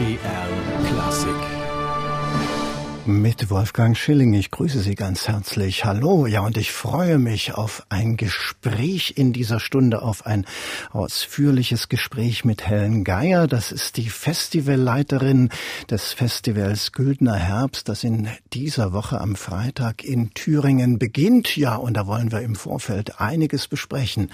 MDR Klassik mit Wolfgang Schilling. Ich grüße Sie ganz herzlich. Hallo. Ja, und ich freue mich auf ein Gespräch in dieser Stunde, auf ein ausführliches Gespräch mit Helen Geier. Das ist die Festivalleiterin des Festivals Güldner Herbst, das in dieser Woche am Freitag in Thüringen beginnt. Ja, und da wollen wir im Vorfeld einiges besprechen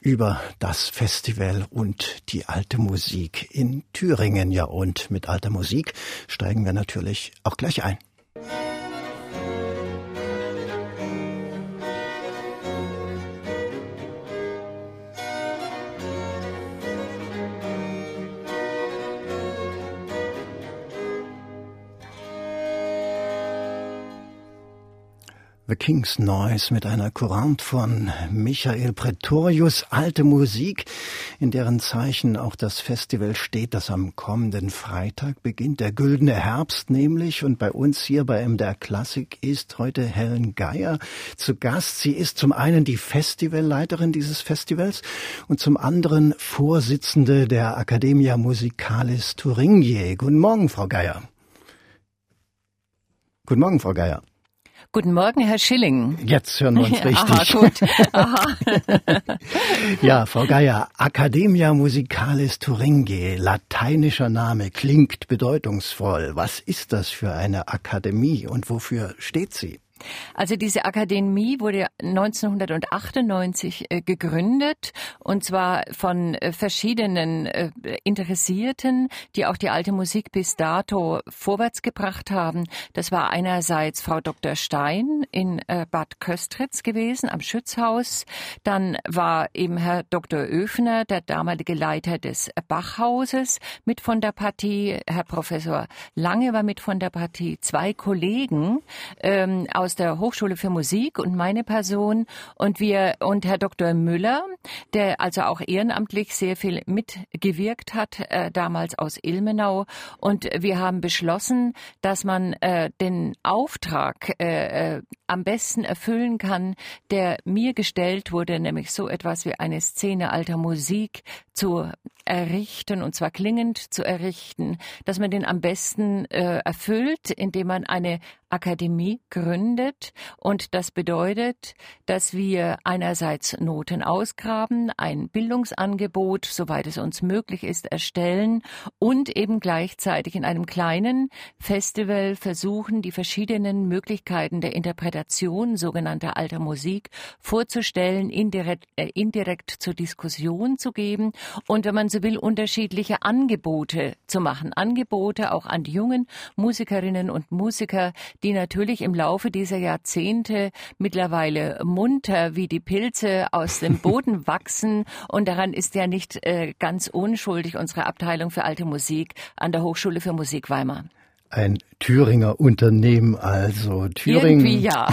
über das Festival und die alte Musik in Thüringen. Ja, und mit alter Musik steigen wir natürlich auch gleich ein. The King's Noise mit einer Courante von Michael Pretorius, alte Musik, in deren Zeichen auch das Festival steht, das am kommenden Freitag beginnt, der güldene Herbst nämlich. Und bei uns hier bei MDR Klassik ist heute Helen Geier zu Gast. Sie ist zum einen die Festivalleiterin dieses Festivals und zum anderen Vorsitzende der Academia Musicalis Thuringiae. Guten Morgen, Frau Geier. Guten Morgen, Frau Geier. Guten Morgen, Herr Schilling. Jetzt hören wir uns richtig. Aha, gut. Aha. ja, Frau Geier, Academia Musicalis Thuringiae, lateinischer Name, klingt bedeutungsvoll. Was ist das für eine Akademie und wofür steht sie? Also diese Akademie wurde 1998 äh, gegründet und zwar von äh, verschiedenen äh, Interessierten, die auch die alte Musik bis dato vorwärts gebracht haben. Das war einerseits Frau Dr. Stein in Bad Köstritz gewesen am Schützhaus. Dann war eben Herr Dr. Öfner, der damalige Leiter des Bachhauses, mit von der Partie. Herr Professor Lange war mit von der Partie. Zwei Kollegen ähm, aus aus der Hochschule für Musik und meine Person und wir und Herr Dr. Müller, der also auch ehrenamtlich sehr viel mitgewirkt hat, äh, damals aus Ilmenau. Und wir haben beschlossen, dass man äh, den Auftrag äh, äh am besten erfüllen kann, der mir gestellt wurde, nämlich so etwas wie eine Szene alter Musik zu errichten, und zwar klingend zu errichten, dass man den am besten äh, erfüllt, indem man eine Akademie gründet. Und das bedeutet, dass wir einerseits Noten ausgraben, ein Bildungsangebot, soweit es uns möglich ist, erstellen und eben gleichzeitig in einem kleinen Festival versuchen, die verschiedenen Möglichkeiten der Interpretation sogenannter alter Musik vorzustellen, indirekt, äh, indirekt zur Diskussion zu geben und, wenn man so will, unterschiedliche Angebote zu machen. Angebote auch an die jungen Musikerinnen und Musiker, die natürlich im Laufe dieser Jahrzehnte mittlerweile munter wie die Pilze aus dem Boden wachsen. Und daran ist ja nicht äh, ganz unschuldig unsere Abteilung für alte Musik an der Hochschule für Musik Weimar. Ein Thüringer Unternehmen also. Thüringen, Irgendwie ja.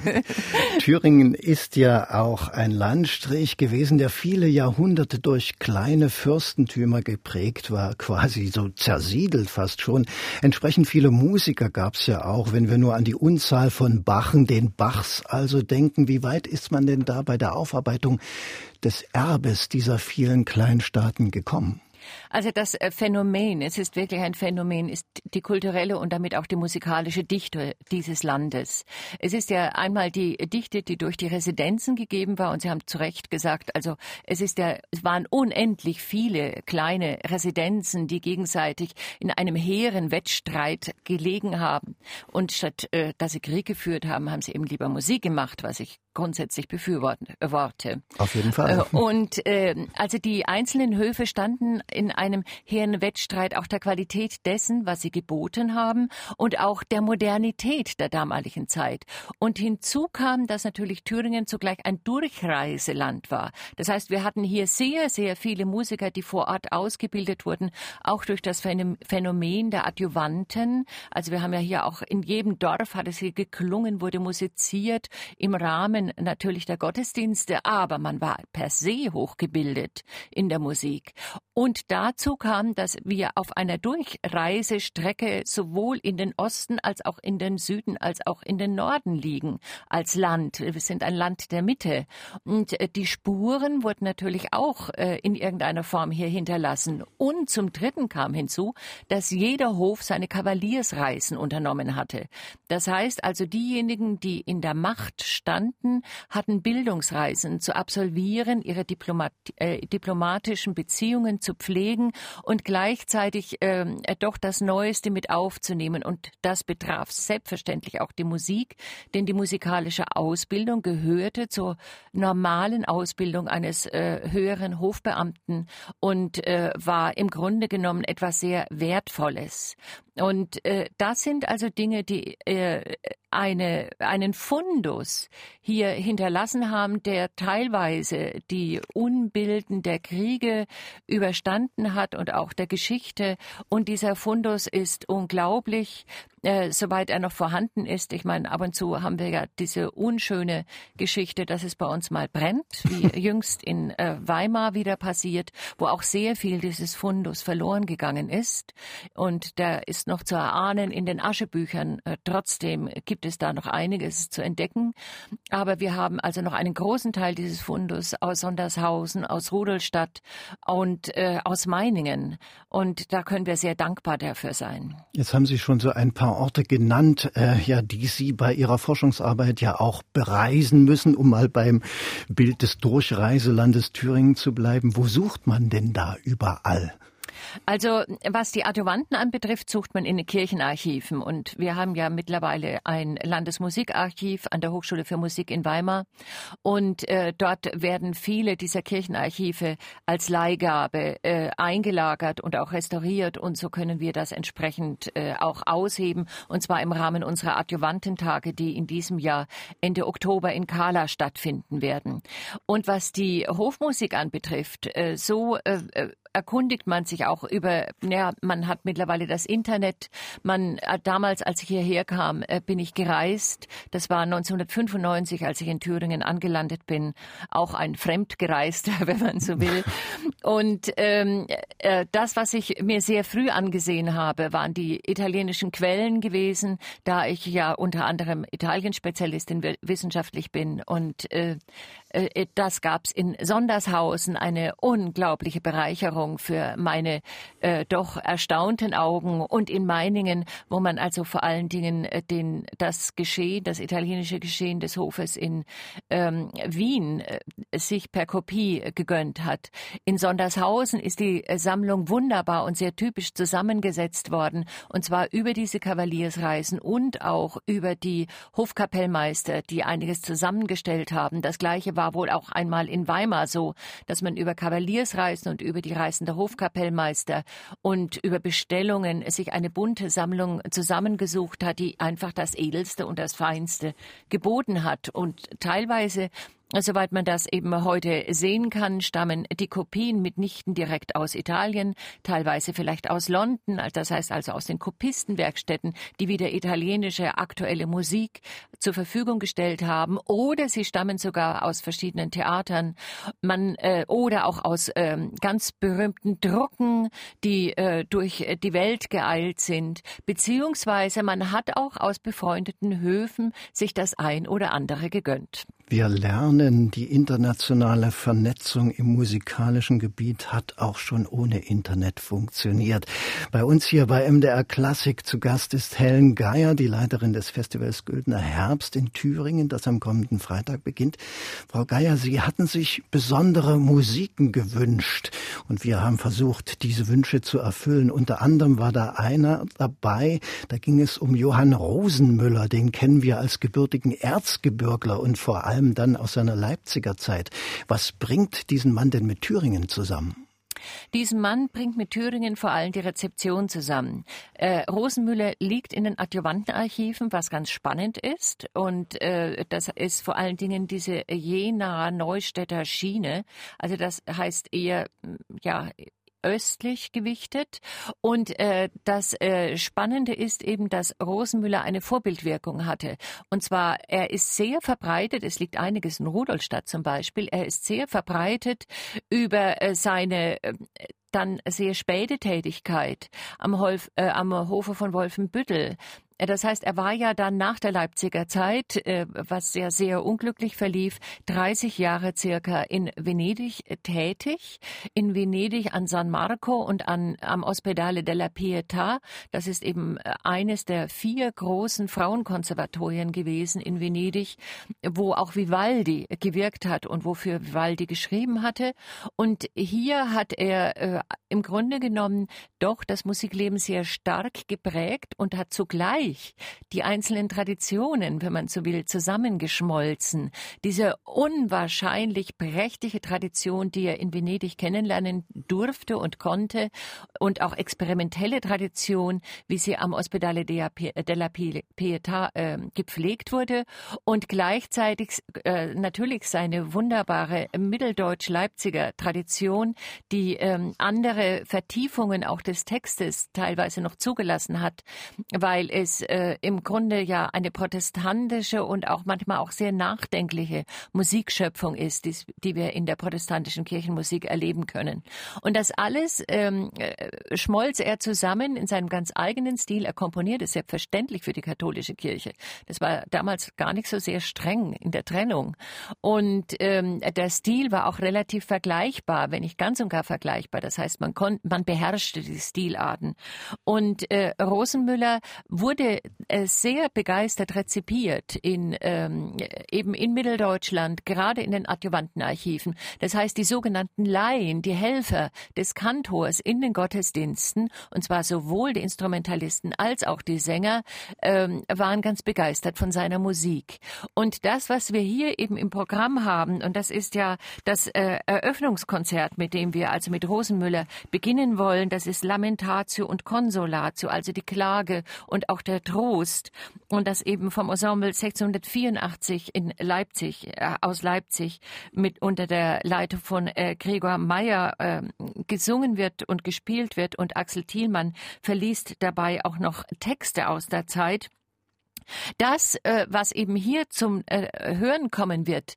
Thüringen ist ja auch ein Landstrich gewesen, der viele Jahrhunderte durch kleine Fürstentümer geprägt war, quasi so zersiedelt fast schon. Entsprechend viele Musiker gab's ja auch, wenn wir nur an die Unzahl von Bachen, den Bachs also denken. Wie weit ist man denn da bei der Aufarbeitung des Erbes dieser vielen Kleinstaaten gekommen? Also das äh, Phänomen, es ist wirklich ein Phänomen, ist die kulturelle und damit auch die musikalische Dichte dieses Landes. Es ist ja einmal die Dichte, die durch die Residenzen gegeben war, und Sie haben zu Recht gesagt, also es ist ja, es waren unendlich viele kleine Residenzen, die gegenseitig in einem hehren Wettstreit gelegen haben. Und statt äh, dass sie Krieg geführt haben, haben sie eben lieber Musik gemacht, was ich grundsätzlich befürworte. Auf jeden Fall. Äh, und äh, also die einzelnen Höfe standen in einem hehren Wettstreit auch der Qualität dessen, was sie geboten haben und auch der Modernität der damaligen Zeit. Und hinzu kam, dass natürlich Thüringen zugleich ein Durchreiseland war. Das heißt, wir hatten hier sehr, sehr viele Musiker, die vor Ort ausgebildet wurden, auch durch das Phänomen der Adjuvanten. Also wir haben ja hier auch in jedem Dorf hat es hier geklungen, wurde musiziert im Rahmen natürlich der Gottesdienste, aber man war per se hochgebildet in der Musik. Und dazu kam, dass wir auf einer Durchreisestrecke sowohl in den Osten als auch in den Süden als auch in den Norden liegen als Land. Wir sind ein Land der Mitte. Und äh, die Spuren wurden natürlich auch äh, in irgendeiner Form hier hinterlassen. Und zum Dritten kam hinzu, dass jeder Hof seine Kavaliersreisen unternommen hatte. Das heißt also, diejenigen, die in der Macht standen, hatten Bildungsreisen zu absolvieren, ihre Diplomat äh, diplomatischen Beziehungen zu pflegen und gleichzeitig äh, doch das Neueste mit aufzunehmen. Und das betraf selbstverständlich auch die Musik, denn die musikalische Ausbildung gehörte zur normalen Ausbildung eines äh, höheren Hofbeamten und äh, war im Grunde genommen etwas sehr Wertvolles. Und äh, das sind also Dinge, die äh, eine, einen Fundus hier hinterlassen haben, der teilweise die Unbilden der Kriege überstanden hat und auch der Geschichte. Und dieser Fundus ist unglaublich äh, soweit er noch vorhanden ist. Ich meine, ab und zu haben wir ja diese unschöne Geschichte, dass es bei uns mal brennt, wie jüngst in äh, Weimar wieder passiert, wo auch sehr viel dieses Fundus verloren gegangen ist. Und der ist noch zu erahnen in den Aschebüchern. Äh, trotzdem gibt es da noch einiges zu entdecken. Aber wir haben also noch einen großen Teil dieses Fundus aus Sondershausen, aus Rudolstadt und äh, aus Meiningen. Und da können wir sehr dankbar dafür sein. Jetzt haben Sie schon so ein paar Orte genannt, äh, ja, die Sie bei Ihrer Forschungsarbeit ja auch bereisen müssen, um mal beim Bild des Durchreiselandes Thüringen zu bleiben. Wo sucht man denn da überall? Also was die Adjuvanten anbetrifft, sucht man in den Kirchenarchiven. Und wir haben ja mittlerweile ein Landesmusikarchiv an der Hochschule für Musik in Weimar. Und äh, dort werden viele dieser Kirchenarchive als Leihgabe äh, eingelagert und auch restauriert. Und so können wir das entsprechend äh, auch ausheben. Und zwar im Rahmen unserer Adjuvantentage, die in diesem Jahr Ende Oktober in Kala stattfinden werden. Und was die Hofmusik anbetrifft, äh, so äh, äh erkundigt man sich auch über, ja, man hat mittlerweile das Internet. Man, äh, damals, als ich hierher kam, äh, bin ich gereist. Das war 1995, als ich in Thüringen angelandet bin. Auch ein Fremdgereister, wenn man so will. Und ähm, äh, das, was ich mir sehr früh angesehen habe, waren die italienischen Quellen gewesen, da ich ja unter anderem Italien-Spezialistin wissenschaftlich bin. Und äh, das gab es in Sondershausen, eine unglaubliche Bereicherung für meine äh, doch erstaunten Augen und in Meiningen, wo man also vor allen Dingen äh, den, das Geschehen, das italienische Geschehen des Hofes in ähm, Wien äh, sich per Kopie gegönnt hat. In Sondershausen ist die Sammlung wunderbar und sehr typisch zusammengesetzt worden, und zwar über diese Kavaliersreisen und auch über die Hofkapellmeister, die einiges zusammengestellt haben. Das gleiche war war wohl auch einmal in Weimar so, dass man über Kavaliersreisen und über die Reisen der Hofkapellmeister und über Bestellungen sich eine bunte Sammlung zusammengesucht hat, die einfach das Edelste und das Feinste geboten hat. Und teilweise Soweit man das eben heute sehen kann, stammen die Kopien mitnichten direkt aus Italien, teilweise vielleicht aus London, das heißt also aus den Kopistenwerkstätten, die wieder italienische aktuelle Musik zur Verfügung gestellt haben, oder sie stammen sogar aus verschiedenen Theatern, man äh, oder auch aus äh, ganz berühmten Drucken, die äh, durch die Welt geeilt sind, beziehungsweise man hat auch aus befreundeten Höfen sich das ein oder andere gegönnt. Wir lernen, die internationale Vernetzung im musikalischen Gebiet hat auch schon ohne Internet funktioniert. Bei uns hier bei MDR Klassik zu Gast ist Helen Geier, die Leiterin des Festivals Güldner Herbst in Thüringen, das am kommenden Freitag beginnt. Frau Geier, Sie hatten sich besondere Musiken gewünscht und wir haben versucht, diese Wünsche zu erfüllen. Unter anderem war da einer dabei, da ging es um Johann Rosenmüller, den kennen wir als gebürtigen Erzgebirgler und vor allem allem dann aus seiner Leipziger Zeit. Was bringt diesen Mann denn mit Thüringen zusammen? Diesen Mann bringt mit Thüringen vor allem die Rezeption zusammen. Äh, Rosenmüller liegt in den Adjuvantenarchiven, was ganz spannend ist. Und äh, das ist vor allen Dingen diese Jena-Neustädter Schiene. Also das heißt eher, ja, östlich gewichtet. Und äh, das äh, Spannende ist eben, dass Rosenmüller eine Vorbildwirkung hatte. Und zwar, er ist sehr verbreitet, es liegt einiges in Rudolstadt zum Beispiel, er ist sehr verbreitet über äh, seine äh, dann sehr späte Tätigkeit am, Holf, äh, am Hofe von Wolfenbüttel das heißt, er war ja dann nach der Leipziger Zeit, äh, was sehr, sehr unglücklich verlief, 30 Jahre circa in Venedig äh, tätig. In Venedig an San Marco und an, am Ospedale della Pietà. Das ist eben eines der vier großen Frauenkonservatorien gewesen in Venedig, wo auch Vivaldi gewirkt hat und wofür Vivaldi geschrieben hatte. Und hier hat er äh, im Grunde genommen doch das Musikleben sehr stark geprägt und hat zugleich sich die einzelnen Traditionen, wenn man so will, zusammengeschmolzen. Diese unwahrscheinlich prächtige Tradition, die er in Venedig kennenlernen durfte und konnte und auch experimentelle Tradition, wie sie am Ospedale della Pietà äh, gepflegt wurde und gleichzeitig äh, natürlich seine wunderbare Mitteldeutsch-Leipziger Tradition, die ähm, andere Vertiefungen auch des Textes teilweise noch zugelassen hat, weil es äh, im Grunde ja eine protestantische und auch manchmal auch sehr nachdenkliche Musikschöpfung ist, die, die wir in der protestantischen Kirchenmusik erleben können. Und das alles ähm, äh, schmolz er zusammen in seinem ganz eigenen Stil. Er komponierte selbstverständlich für die katholische Kirche. Das war damals gar nicht so sehr streng in der Trennung. Und ähm, der Stil war auch relativ vergleichbar, wenn nicht ganz und gar vergleichbar. Das heißt, man, man beherrschte die Stilarten. Und äh, Rosenmüller wurde äh, sehr begeistert rezipiert in ähm, eben in Mitteldeutschland, gerade in den Adjuvantenarchiven. Das heißt, die sogenannten Laien, die Helfer des Kantors in den Gottesdiensten, und zwar sowohl die Instrumentalisten als auch die Sänger, ähm, waren ganz begeistert von seiner Musik. Und das, was wir hier eben im Programm haben, und das ist ja das äh, Eröffnungskonzert, mit dem wir also mit Rosenmüller beginnen wollen, das ist Lamentatio und Consolatio, also die Klage und auch der Trost und das eben vom Ensemble 1684 in Leipzig, äh, aus Leipzig mit unter der Leitung von äh, Gregor Meyer äh, gesungen wird und gespielt wird und Axel Thielmann verliest dabei auch noch Texte aus der Zeit. Das, äh, was eben hier zum äh, Hören kommen wird,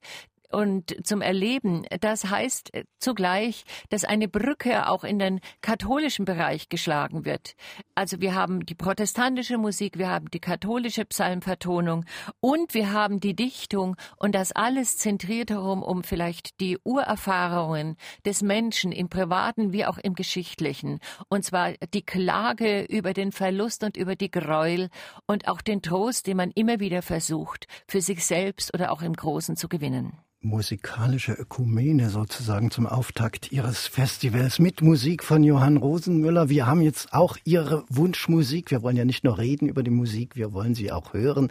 und zum Erleben. Das heißt zugleich, dass eine Brücke auch in den katholischen Bereich geschlagen wird. Also wir haben die protestantische Musik, wir haben die katholische Psalmvertonung und wir haben die Dichtung und das alles zentriert herum um vielleicht die Urerfahrungen des Menschen im privaten wie auch im geschichtlichen. Und zwar die Klage über den Verlust und über die Gräuel und auch den Trost, den man immer wieder versucht, für sich selbst oder auch im Großen zu gewinnen musikalische Ökumene sozusagen zum Auftakt Ihres Festivals mit Musik von Johann Rosenmüller. Wir haben jetzt auch Ihre Wunschmusik. Wir wollen ja nicht nur reden über die Musik, wir wollen sie auch hören.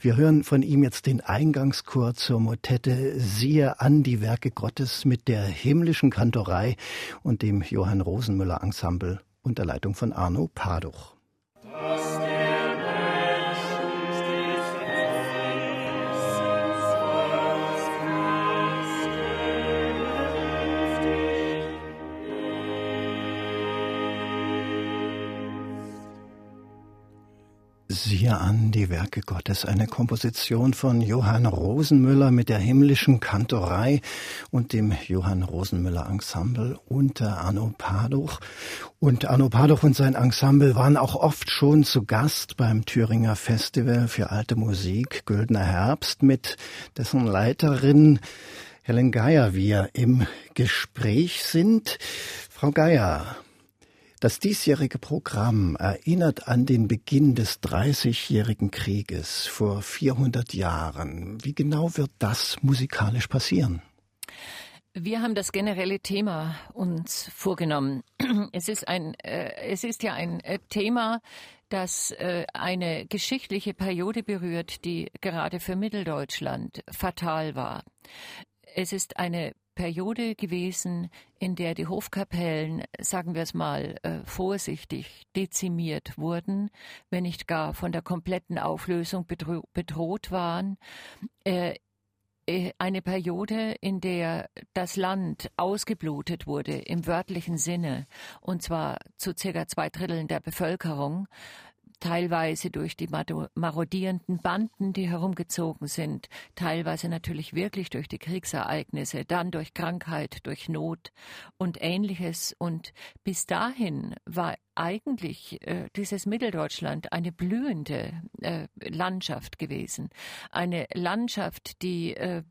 Wir hören von ihm jetzt den Eingangschor zur Motette Siehe an die Werke Gottes mit der himmlischen Kantorei und dem Johann Rosenmüller Ensemble unter Leitung von Arno Paduch. Siehe an die Werke Gottes, eine Komposition von Johann Rosenmüller mit der himmlischen Kantorei und dem Johann Rosenmüller Ensemble unter Arno Paduch. Und Arno Paduch und sein Ensemble waren auch oft schon zu Gast beim Thüringer Festival für alte Musik Güldner Herbst mit dessen Leiterin Helen Geier wir im Gespräch sind. Frau Geier, das diesjährige Programm erinnert an den Beginn des Dreißigjährigen Krieges vor 400 Jahren. Wie genau wird das musikalisch passieren? Wir haben das generelle Thema uns vorgenommen. Es ist ein, äh, es ist ja ein äh, Thema, das äh, eine geschichtliche Periode berührt, die gerade für Mitteldeutschland fatal war. Es ist eine Periode gewesen, in der die Hofkapellen, sagen wir es mal äh, vorsichtig, dezimiert wurden, wenn nicht gar von der kompletten Auflösung bedro bedroht waren. Äh, äh, eine Periode, in der das Land ausgeblutet wurde im wörtlichen Sinne, und zwar zu circa zwei Dritteln der Bevölkerung teilweise durch die marodierenden Banden, die herumgezogen sind, teilweise natürlich wirklich durch die Kriegsereignisse, dann durch Krankheit, durch Not und ähnliches. Und bis dahin war eigentlich äh, dieses Mitteldeutschland eine blühende äh, Landschaft gewesen. Eine Landschaft, die äh,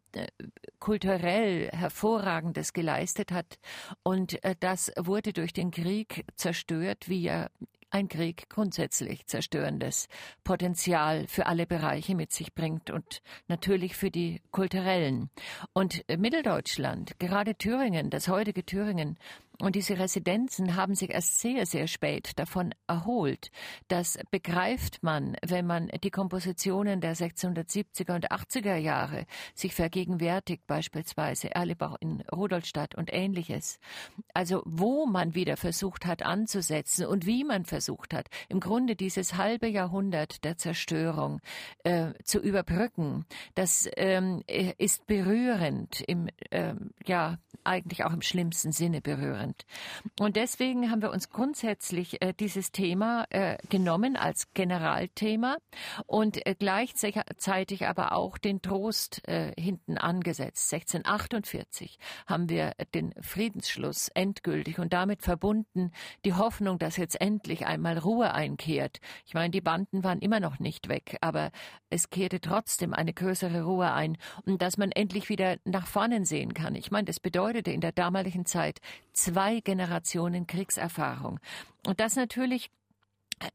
kulturell hervorragendes geleistet hat. Und äh, das wurde durch den Krieg zerstört, wie ja ein Krieg grundsätzlich zerstörendes Potenzial für alle Bereiche mit sich bringt und natürlich für die kulturellen. Und Mitteldeutschland, gerade Thüringen, das heutige Thüringen, und diese Residenzen haben sich erst sehr, sehr spät davon erholt. Das begreift man, wenn man die Kompositionen der 1670er und 80er Jahre sich vergegenwärtigt, beispielsweise Erlebach in Rudolstadt und ähnliches. Also wo man wieder versucht hat anzusetzen und wie man versucht hat, im Grunde dieses halbe Jahrhundert der Zerstörung äh, zu überbrücken, das ähm, ist berührend, im, äh, ja, eigentlich auch im schlimmsten Sinne berührend spannend. Und deswegen haben wir uns grundsätzlich äh, dieses Thema äh, genommen als Generalthema und äh, gleichzeitig aber auch den Trost äh, hinten angesetzt. 1648 haben wir den Friedensschluss endgültig und damit verbunden die Hoffnung, dass jetzt endlich einmal Ruhe einkehrt. Ich meine, die Banden waren immer noch nicht weg, aber es kehrte trotzdem eine größere Ruhe ein und dass man endlich wieder nach vorne sehen kann. Ich meine, das bedeutete in der damaligen Zeit zwei Generationen Kriegserfahrung. Und das natürlich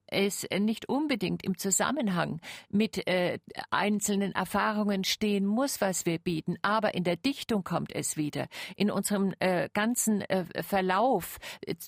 es nicht unbedingt im Zusammenhang mit äh, einzelnen Erfahrungen stehen muss, was wir bieten, aber in der Dichtung kommt es wieder. In unserem äh, ganzen äh, Verlauf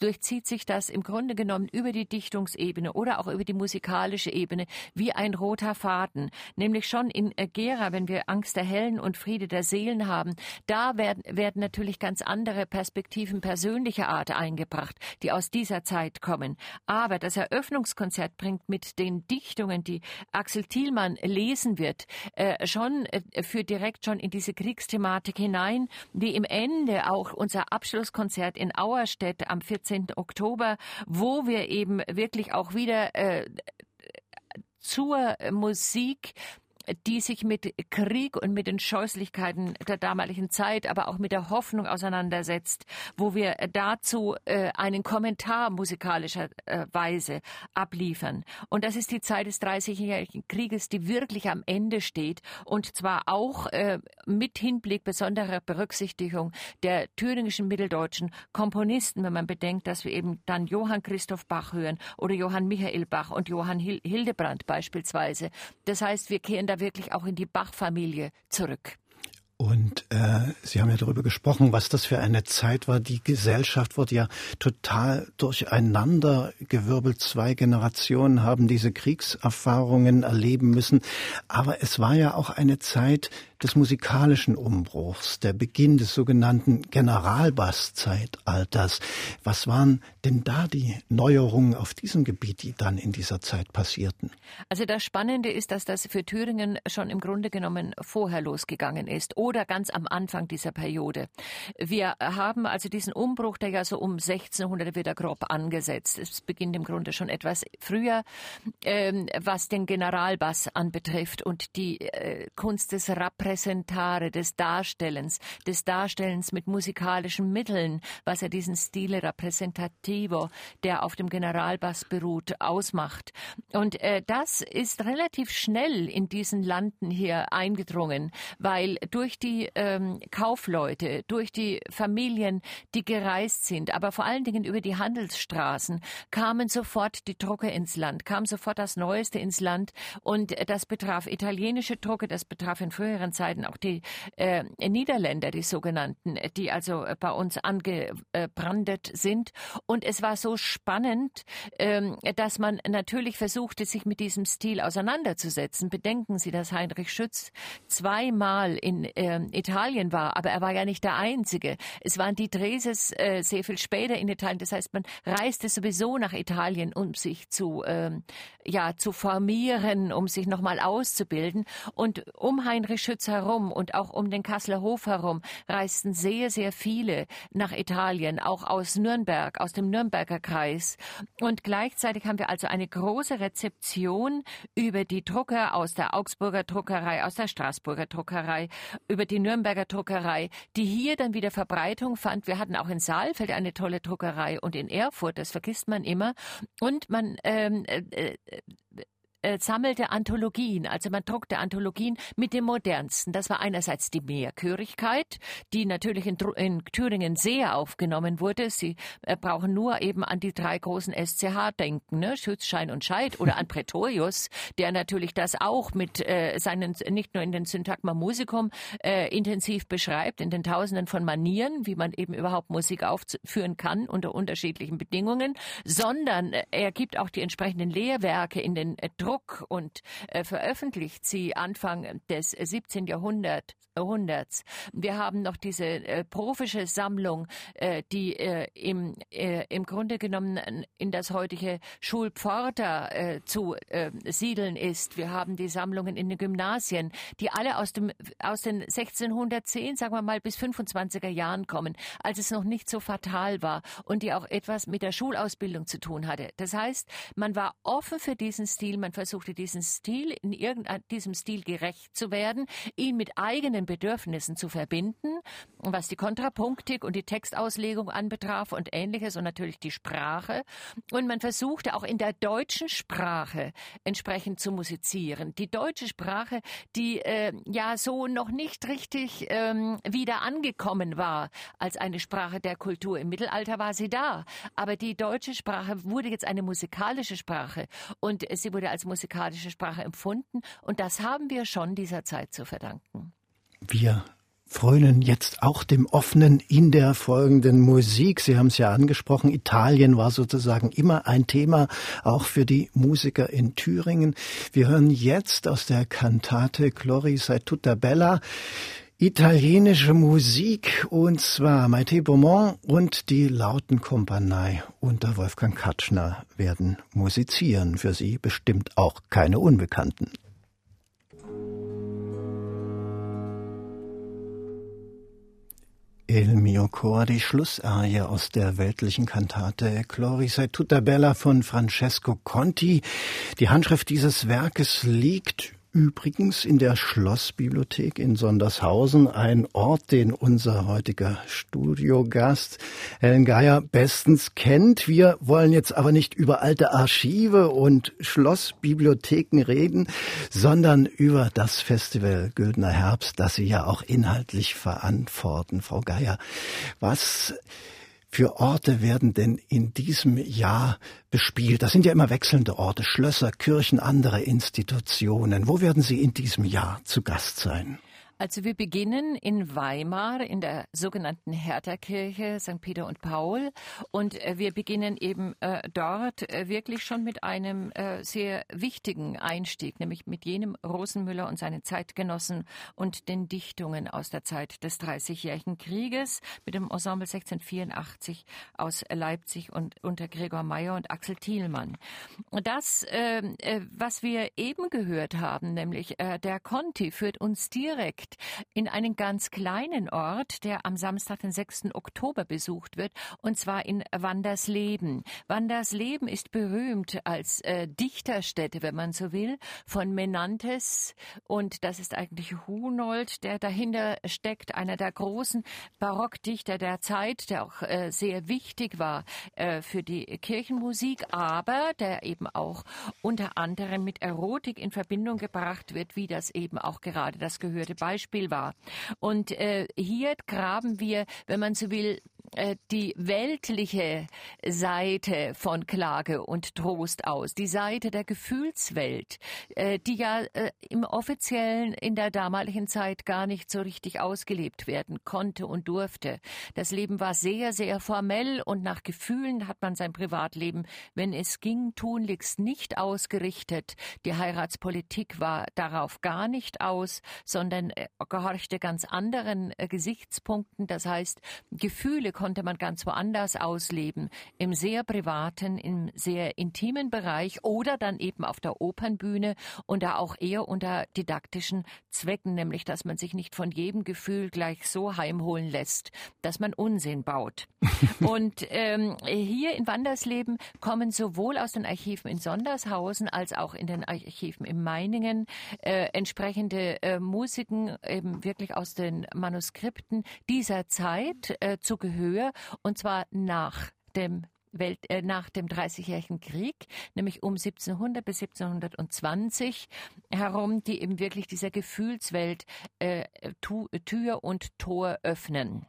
durchzieht sich das im Grunde genommen über die Dichtungsebene oder auch über die musikalische Ebene wie ein roter Faden. Nämlich schon in äh, Gera, wenn wir Angst der Hellen und Friede der Seelen haben, da werden, werden natürlich ganz andere Perspektiven persönlicher Art eingebracht, die aus dieser Zeit kommen. Aber das Eröffnungs Eröffnungskonzert bringt mit den Dichtungen, die Axel Thielmann lesen wird, äh, schon äh, führt direkt schon in diese Kriegsthematik hinein, wie im Ende auch unser Abschlusskonzert in Auerstedt am 14. Oktober, wo wir eben wirklich auch wieder äh, zur Musik die sich mit Krieg und mit den Scheußlichkeiten der damaligen Zeit, aber auch mit der Hoffnung auseinandersetzt, wo wir dazu äh, einen Kommentar musikalischer äh, abliefern. Und das ist die Zeit des Dreißigjährigen Krieges, die wirklich am Ende steht und zwar auch äh, mit Hinblick besonderer Berücksichtigung der thüringischen mitteldeutschen Komponisten, wenn man bedenkt, dass wir eben dann Johann Christoph Bach hören oder Johann Michael Bach und Johann Hildebrand beispielsweise. Das heißt, wir kehren da da wirklich auch in die Bach-Familie zurück. Und äh, Sie haben ja darüber gesprochen, was das für eine Zeit war. Die Gesellschaft wurde ja total durcheinander gewirbelt. Zwei Generationen haben diese Kriegserfahrungen erleben müssen. Aber es war ja auch eine Zeit des musikalischen Umbruchs, der Beginn des sogenannten Generalbasszeitalters. Was waren denn da die Neuerungen auf diesem Gebiet, die dann in dieser Zeit passierten? Also das Spannende ist, dass das für Thüringen schon im Grunde genommen vorher losgegangen ist oder ganz am Anfang dieser Periode. Wir haben also diesen Umbruch, der ja so um 1600 wieder grob angesetzt. Es beginnt im Grunde schon etwas früher, ähm, was den Generalbass anbetrifft und die äh, Kunst des Rapres Präsentare, des Darstellens, des Darstellens mit musikalischen Mitteln, was er diesen Stile Rappresentativo, der auf dem Generalbass beruht, ausmacht. Und äh, das ist relativ schnell in diesen Landen hier eingedrungen, weil durch die ähm, Kaufleute, durch die Familien, die gereist sind, aber vor allen Dingen über die Handelsstraßen, kamen sofort die Drucke ins Land, kam sofort das Neueste ins Land und das betraf italienische Drucke, das betraf in früheren Zeiten auch die äh, Niederländer, die sogenannten, die also bei uns angebrandet sind. Und es war so spannend, ähm, dass man natürlich versuchte, sich mit diesem Stil auseinanderzusetzen. Bedenken Sie, dass Heinrich Schütz zweimal in äh, Italien war, aber er war ja nicht der Einzige. Es waren die Dreses äh, sehr viel später in Italien. Das heißt, man reiste sowieso nach Italien, um sich zu, ähm, ja, zu formieren, um sich nochmal auszubilden. Und um Heinrich Schütz Schwyz herum und auch um den Kasseler Hof herum reisten sehr, sehr viele nach Italien, auch aus Nürnberg, aus dem Nürnberger Kreis. Und gleichzeitig haben wir also eine große Rezeption über die Drucker aus der Augsburger Druckerei, aus der Straßburger Druckerei, über die Nürnberger Druckerei, die hier dann wieder Verbreitung fand. Wir hatten auch in Saalfeld eine tolle Druckerei und in Erfurt, das vergisst man immer. Und man ähm, äh, äh sammelte Anthologien, also man druckte Anthologien mit dem modernsten. Das war einerseits die Mehrchörigkeit, die natürlich in, in Thüringen sehr aufgenommen wurde. Sie äh, brauchen nur eben an die drei großen SCH denken, ne? Schütz, Schein und Scheid oder an Pretorius, der natürlich das auch mit äh, seinen, nicht nur in den Syntagma Musicum äh, intensiv beschreibt, in den Tausenden von Manieren, wie man eben überhaupt Musik aufführen kann unter unterschiedlichen Bedingungen, sondern äh, er gibt auch die entsprechenden Lehrwerke in den äh, Druck Druck und äh, veröffentlicht sie Anfang des 17. Jahrhundert, Jahrhunderts. Wir haben noch diese äh, prophische Sammlung, äh, die äh, im, äh, im Grunde genommen in das heutige Schulpforta äh, zu äh, siedeln ist. Wir haben die Sammlungen in den Gymnasien, die alle aus, dem, aus den 1610, sagen wir mal, bis 25er Jahren kommen, als es noch nicht so fatal war und die auch etwas mit der Schulausbildung zu tun hatte. Das heißt, man war offen für diesen Stil, man versuchte diesen Stil, in irgendeinem Stil gerecht zu werden, ihn mit eigenen Bedürfnissen zu verbinden, was die Kontrapunktik und die Textauslegung anbetraf und ähnliches und natürlich die Sprache. Und man versuchte auch in der deutschen Sprache entsprechend zu musizieren. Die deutsche Sprache, die äh, ja so noch nicht richtig ähm, wieder angekommen war als eine Sprache der Kultur. Im Mittelalter war sie da, aber die deutsche Sprache wurde jetzt eine musikalische Sprache und sie wurde als musikalische Sprache empfunden. Und das haben wir schon dieser Zeit zu verdanken. Wir frönen jetzt auch dem Offenen in der folgenden Musik. Sie haben es ja angesprochen, Italien war sozusagen immer ein Thema, auch für die Musiker in Thüringen. Wir hören jetzt aus der Kantate Glori sei tutta bella italienische Musik und zwar Maite Beaumont und die Lautenkompanie unter Wolfgang Katschner werden musizieren. Für Sie bestimmt auch keine Unbekannten. Il mio cor, die Schlussarie aus der weltlichen Kantate Clori sei tutta bella von Francesco Conti. Die Handschrift dieses Werkes liegt Übrigens in der Schlossbibliothek in Sondershausen, ein Ort, den unser heutiger Studiogast Helen Geier bestens kennt. Wir wollen jetzt aber nicht über alte Archive und Schlossbibliotheken reden, sondern über das Festival Güldner Herbst, das Sie ja auch inhaltlich verantworten, Frau Geier. Was für Orte werden denn in diesem Jahr bespielt? Das sind ja immer wechselnde Orte, Schlösser, Kirchen, andere Institutionen. Wo werden Sie in diesem Jahr zu Gast sein? Also wir beginnen in Weimar in der sogenannten Hertha-Kirche St. Peter und Paul und äh, wir beginnen eben äh, dort äh, wirklich schon mit einem äh, sehr wichtigen Einstieg, nämlich mit jenem Rosenmüller und seinen Zeitgenossen und den Dichtungen aus der Zeit des Dreißigjährigen Krieges mit dem Ensemble 1684 aus Leipzig und unter Gregor Meyer und Axel Thielmann. Das, ähm, äh, was wir eben gehört haben, nämlich äh, der Conti führt uns direkt direkt in einen ganz kleinen Ort, der am Samstag, den 6. Oktober besucht wird, und zwar in Wandersleben. Wandersleben ist berühmt als äh, Dichterstätte, wenn man so will, von Menantes und das ist eigentlich Hunold, der dahinter steckt, einer der großen Barockdichter der Zeit, der auch äh, sehr wichtig war äh, für die Kirchenmusik, aber der eben auch unter anderem mit Erotik in Verbindung gebracht wird, wie das eben auch gerade das gehörte Beispiel Beispiel war. Und äh, hier graben wir, wenn man so will, die weltliche Seite von Klage und Trost aus, die Seite der Gefühlswelt, äh, die ja äh, im offiziellen in der damaligen Zeit gar nicht so richtig ausgelebt werden konnte und durfte. Das Leben war sehr, sehr formell und nach Gefühlen hat man sein Privatleben, wenn es ging, tunlichst nicht ausgerichtet. Die Heiratspolitik war darauf gar nicht aus, sondern gehorchte ganz anderen Gesichtspunkten. Das heißt, Gefühle konnte man ganz woanders ausleben, im sehr privaten, im sehr intimen Bereich oder dann eben auf der Opernbühne und da auch eher unter didaktischen Zwecken, nämlich dass man sich nicht von jedem Gefühl gleich so heimholen lässt, dass man Unsinn baut. und ähm, hier in Wandersleben kommen sowohl aus den Archiven in Sondershausen als auch in den Archiven in Meiningen äh, entsprechende äh, Musiken eben wirklich aus den Manuskripten dieser Zeit äh, zu Gehör und zwar nach dem Welt, äh, nach dem Dreißigjährigen Krieg, nämlich um 1700 bis 1720 herum, die eben wirklich dieser Gefühlswelt äh, Tür und Tor öffnen.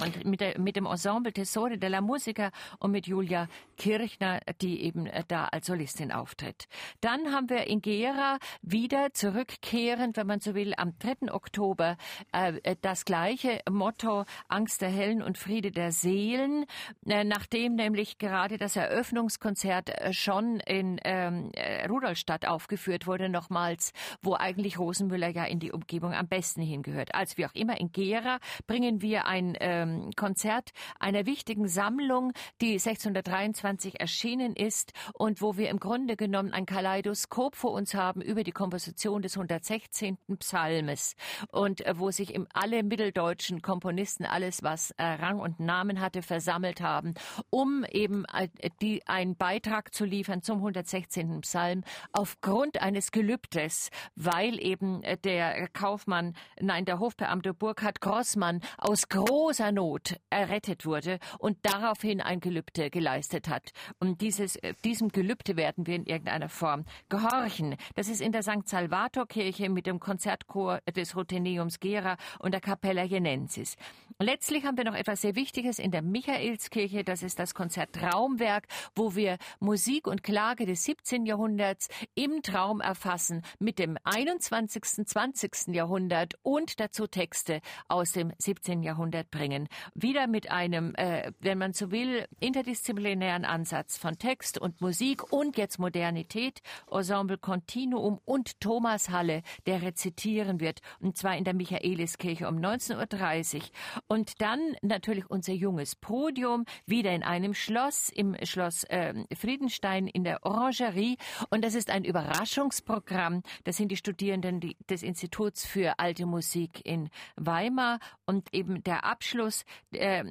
Und mit, der, mit dem Ensemble Tesore della Musica und mit Julia Kirchner, die eben äh, da als Solistin auftritt. Dann haben wir in Gera wieder zurückkehrend, wenn man so will, am 3. Oktober äh, äh, das gleiche Motto Angst der Hellen und Friede der Seelen, äh, nachdem nämlich gerade das Eröffnungskonzert äh, schon in ähm, Rudolstadt aufgeführt wurde, nochmals, wo eigentlich Rosenmüller ja in die Umgebung am besten hingehört. Als wie auch immer in Gera bringen wir ein ähm, ähm, Konzert einer wichtigen Sammlung, die 1623 erschienen ist und wo wir im Grunde genommen ein Kaleidoskop vor uns haben über die Komposition des 116. Psalmes und äh, wo sich alle mitteldeutschen Komponisten alles, was äh, Rang und Namen hatte, versammelt haben, um eben äh, die, einen Beitrag zu liefern zum 116. Psalm aufgrund eines Gelübdes, weil eben äh, der Kaufmann, nein, der Hofbeamte Burkhard Grossmann aus großer Not errettet wurde und daraufhin ein Gelübde geleistet hat. Und dieses, äh, diesem Gelübde werden wir in irgendeiner Form gehorchen. Das ist in der St. Salvator Kirche mit dem Konzertchor des Rutheniums Gera und der Capella Jenensis. Letztlich haben wir noch etwas sehr Wichtiges in der Michaelskirche. Das ist das Konzert Traumwerk, wo wir Musik und Klage des 17. Jahrhunderts im Traum erfassen mit dem 21., 20. Jahrhundert und dazu Texte aus dem 17. Jahrhundert bringen wieder mit einem, äh, wenn man so will, interdisziplinären Ansatz von Text und Musik und jetzt Modernität, Ensemble Continuum und Thomas Halle, der rezitieren wird, und zwar in der Michaeliskirche um 19.30 Uhr. Und dann natürlich unser junges Podium, wieder in einem Schloss, im Schloss äh, Friedenstein in der Orangerie. Und das ist ein Überraschungsprogramm. Das sind die Studierenden des Instituts für alte Musik in Weimar und eben der Abschluss äh,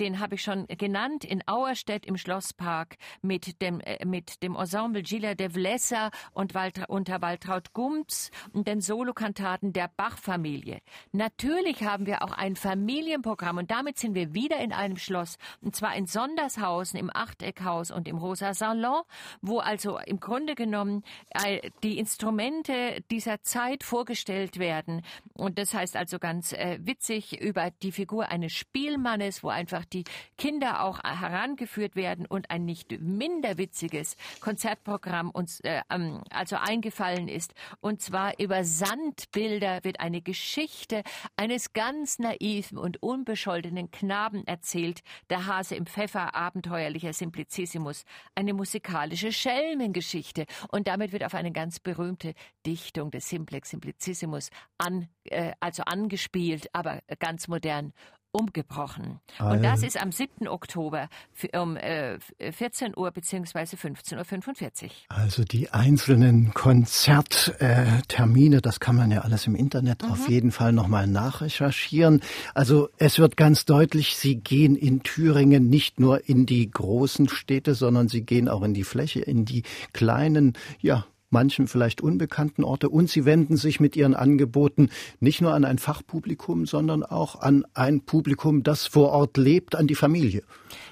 den habe ich schon genannt, in Auerstedt im Schlosspark mit dem, äh, mit dem Ensemble Gila de Vlessa und Waltra, unter Waltraud Gumps und den Solokantaten der Bach-Familie. Natürlich haben wir auch ein Familienprogramm und damit sind wir wieder in einem Schloss und zwar in Sondershausen im Achteckhaus und im Rosa Salon, wo also im Grunde genommen äh, die Instrumente dieser Zeit vorgestellt werden und das heißt also ganz äh, witzig über die Figur eines Spielmannes, wo einfach die Kinder auch herangeführt werden und ein nicht minder witziges Konzertprogramm uns äh, also eingefallen ist. Und zwar über Sandbilder wird eine Geschichte eines ganz naiven und unbescholtenen Knaben erzählt. Der Hase im Pfeffer, abenteuerlicher Simplicissimus. Eine musikalische Schelmengeschichte. Und damit wird auf eine ganz berühmte Dichtung des Simplex Simplicissimus an, äh, also angespielt, aber ganz modern umgebrochen. Ah, und das ist am 7. Oktober um äh, 14 Uhr bzw. 15.45 Uhr. Also die einzelnen Konzerttermine, äh, das kann man ja alles im Internet mhm. auf jeden Fall nochmal nachrecherchieren. Also es wird ganz deutlich, Sie gehen in Thüringen nicht nur in die großen Städte, sondern Sie gehen auch in die Fläche, in die kleinen, ja, manchen vielleicht unbekannten Orte und sie wenden sich mit ihren Angeboten nicht nur an ein Fachpublikum, sondern auch an ein Publikum, das vor Ort lebt, an die Familie.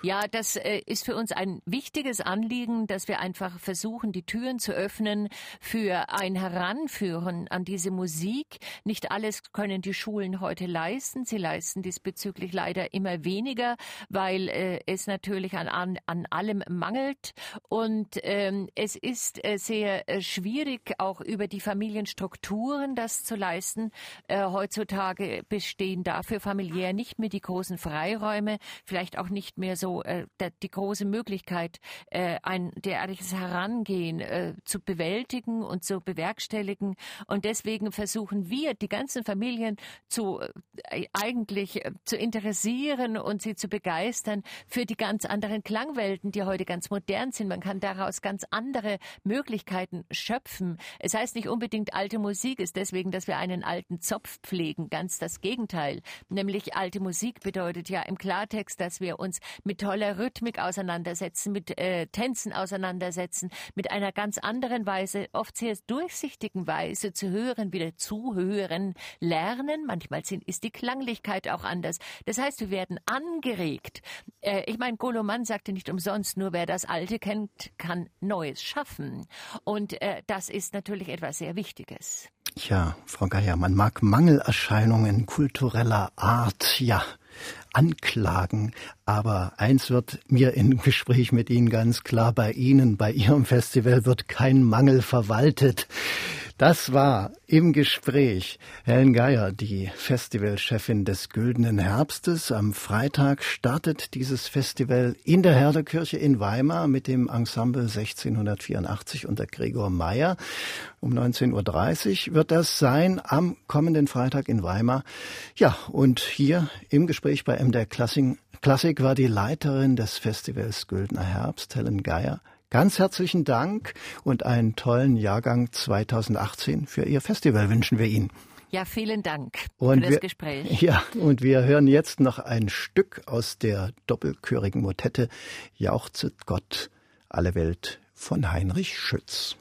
Ja, das äh, ist für uns ein wichtiges Anliegen, dass wir einfach versuchen, die Türen zu öffnen für ein Heranführen an diese Musik. Nicht alles können die Schulen heute leisten. Sie leisten diesbezüglich leider immer weniger, weil äh, es natürlich an, an, an allem mangelt. Und ähm, es ist äh, sehr schwierig, auch über die Familienstrukturen das zu leisten. Äh, heutzutage bestehen dafür familiär nicht mehr die großen Freiräume, vielleicht auch nicht mehr so äh, die große Möglichkeit, äh, ein derartiges Herangehen äh, zu bewältigen und zu bewerkstelligen. Und deswegen versuchen wir, die ganzen Familien zu äh, eigentlich äh, zu interessieren und sie zu begeistern für die ganz anderen Klangwelten, die heute ganz modern sind. Man kann daraus ganz andere Möglichkeiten schöpfen. Es heißt nicht unbedingt alte Musik ist deswegen, dass wir einen alten Zopf pflegen. Ganz das Gegenteil. Nämlich alte Musik bedeutet ja im Klartext, dass wir uns mit toller Rhythmik auseinandersetzen, mit äh, Tänzen auseinandersetzen, mit einer ganz anderen Weise, oft sehr durchsichtigen Weise zu hören, wieder zuhören, lernen. Manchmal sind, ist die Klanglichkeit auch anders. Das heißt, wir werden angeregt. Äh, ich meine, Goloman sagte nicht umsonst, nur wer das Alte kennt, kann Neues schaffen. Und äh, das ist natürlich etwas sehr Wichtiges. Ja, Frau Geier, man mag Mangelerscheinungen kultureller Art, ja, anklagen. Aber eins wird mir im Gespräch mit Ihnen ganz klar, bei Ihnen, bei Ihrem Festival wird kein Mangel verwaltet. Das war im Gespräch Helen Geier, die Festivalchefin des Güldenen Herbstes. Am Freitag startet dieses Festival in der Herdekirche in Weimar mit dem Ensemble 1684 unter Gregor Meyer. Um 19.30 Uhr wird das sein am kommenden Freitag in Weimar. Ja, und hier im Gespräch bei MDR Klassik, war die Leiterin des Festivals Güldner Herbst, Helen Geier. Ganz herzlichen Dank und einen tollen Jahrgang 2018 für Ihr Festival wünschen wir Ihnen. Ja, vielen Dank und für das wir, Gespräch. Ja, und wir hören jetzt noch ein Stück aus der doppelchörigen Motette Jauchzet Gott alle Welt von Heinrich Schütz.